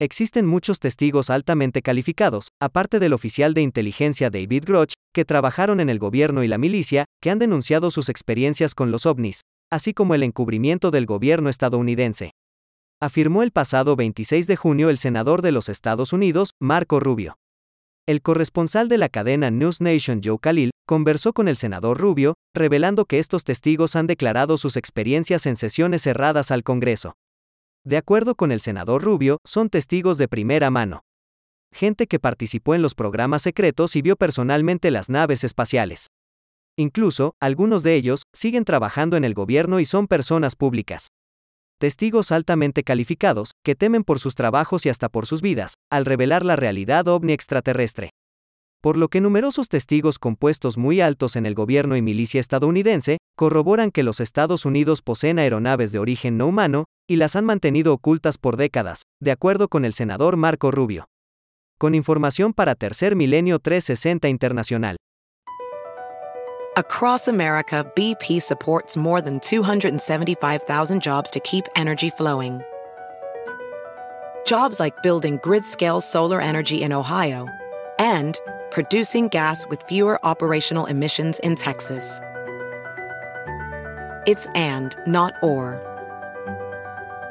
Existen muchos testigos altamente calificados, aparte del oficial de inteligencia David Groch, que trabajaron en el gobierno y la milicia, que han denunciado sus experiencias con los ovnis, así como el encubrimiento del gobierno estadounidense. Afirmó el pasado 26 de junio el senador de los Estados Unidos, Marco Rubio. El corresponsal de la cadena News Nation Joe Khalil conversó con el senador Rubio, revelando que estos testigos han declarado sus experiencias en sesiones cerradas al Congreso. De acuerdo con el senador Rubio, son testigos de primera mano. Gente que participó en los programas secretos y vio personalmente las naves espaciales. Incluso, algunos de ellos, siguen trabajando en el gobierno y son personas públicas. Testigos altamente calificados, que temen por sus trabajos y hasta por sus vidas, al revelar la realidad ovni extraterrestre por lo que numerosos testigos compuestos muy altos en el gobierno y milicia estadounidense corroboran que los Estados Unidos poseen aeronaves de origen no humano y las han mantenido ocultas por décadas, de acuerdo con el senador Marco Rubio. Con información para Tercer Milenio 360 Internacional. Across America, BP supports more than 275,000 jobs to keep energy flowing. Jobs like building grid-scale solar energy in Ohio and producing gas with fewer operational emissions in Texas. It's and, not or.